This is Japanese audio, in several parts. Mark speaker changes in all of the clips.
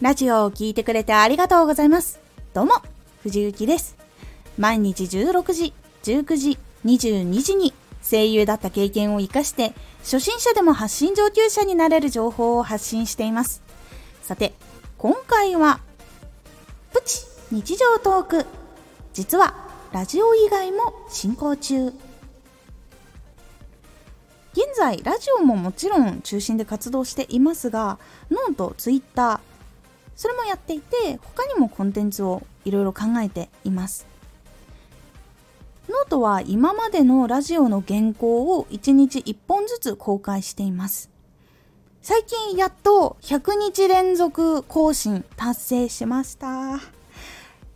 Speaker 1: ラジオを聴いてくれてありがとうございます。どうも、藤幸です。毎日16時、19時、22時に声優だった経験を活かして、初心者でも発信上級者になれる情報を発信しています。さて、今回は、プチ日常トーク。実は、ラジオ以外も進行中。現在、ラジオももちろん中心で活動していますが、ノート、ツイッター、それもやっていて、他にもコンテンツをいろいろ考えています。ノートは今までのラジオの原稿を1日1本ずつ公開しています。最近やっと100日連続更新達成しました。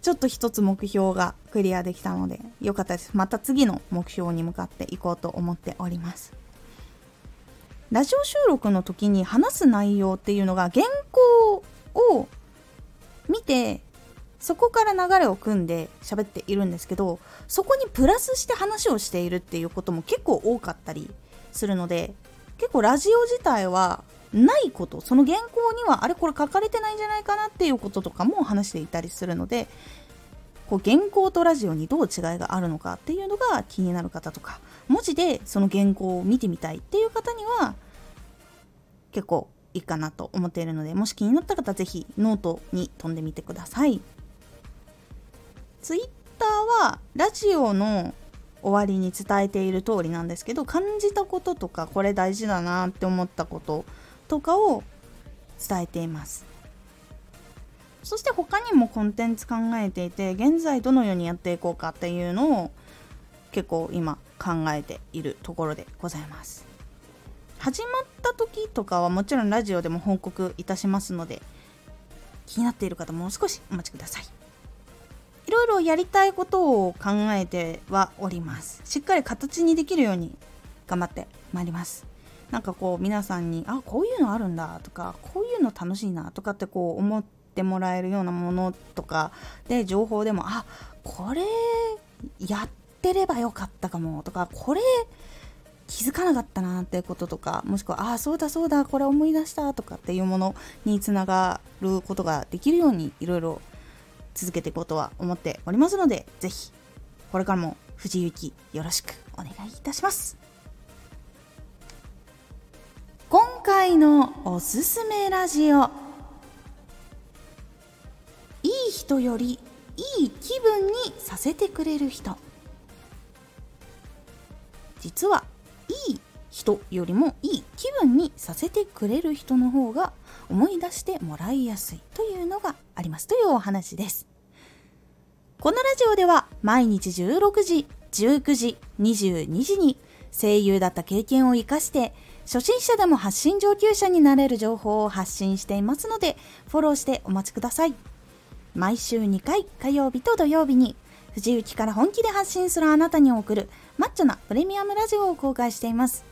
Speaker 1: ちょっと一つ目標がクリアできたのでよかったです。また次の目標に向かっていこうと思っております。ラジオ収録の時に話す内容っていうのが原稿を見てそこから流れを組んで喋っているんですけどそこにプラスして話をしているっていうことも結構多かったりするので結構ラジオ自体はないことその原稿にはあれこれ書かれてないんじゃないかなっていうこととかも話していたりするのでこう原稿とラジオにどう違いがあるのかっていうのが気になる方とか文字でその原稿を見てみたいっていう方には結構いいかなと思っているのでもし気になった方はぜひノートに飛んでみてください。ツイッターはラジオの終わりに伝えている通りなんですけど感じたこととかこれ大事だなって思ったこととかを伝えています。そして他にもコンテンツ考えていて現在どのようにやっていこうかっていうのを結構今考えているところでございます。始まった時とかはもちろんラジオでも報告いたしますので気になっている方もう少しお待ちください。いろいろやりたいことを考えてはおります。しっかり形にできるように頑張ってまいります。なんかこう皆さんにあこういうのあるんだとかこういうの楽しいなとかってこう思ってもらえるようなものとかで情報でもあこれやってればよかったかもとかこれ気づかなかったなっていうこととかもしくはああそうだそうだこれ思い出したとかっていうものにつながることができるようにいろいろ続けていこうとは思っておりますのでぜひこれからも藤井幸よろしくお願いいたします。今回のおすすめラジオ。いい人よりいい気分にさせてくれる人。実は人よりもいい気分にさせてくれる人の方が思い出してもらいやすいというのがありますというお話です。このラジオでは毎日16時19時22時に声優だった経験を生かして初心者でも発信上級者になれる情報を発信していますのでフォローしてお待ちください。毎週2回火曜日と土曜日に藤雪から本気で発信するあなたに送るマッチョなプレミアムラジオを公開しています。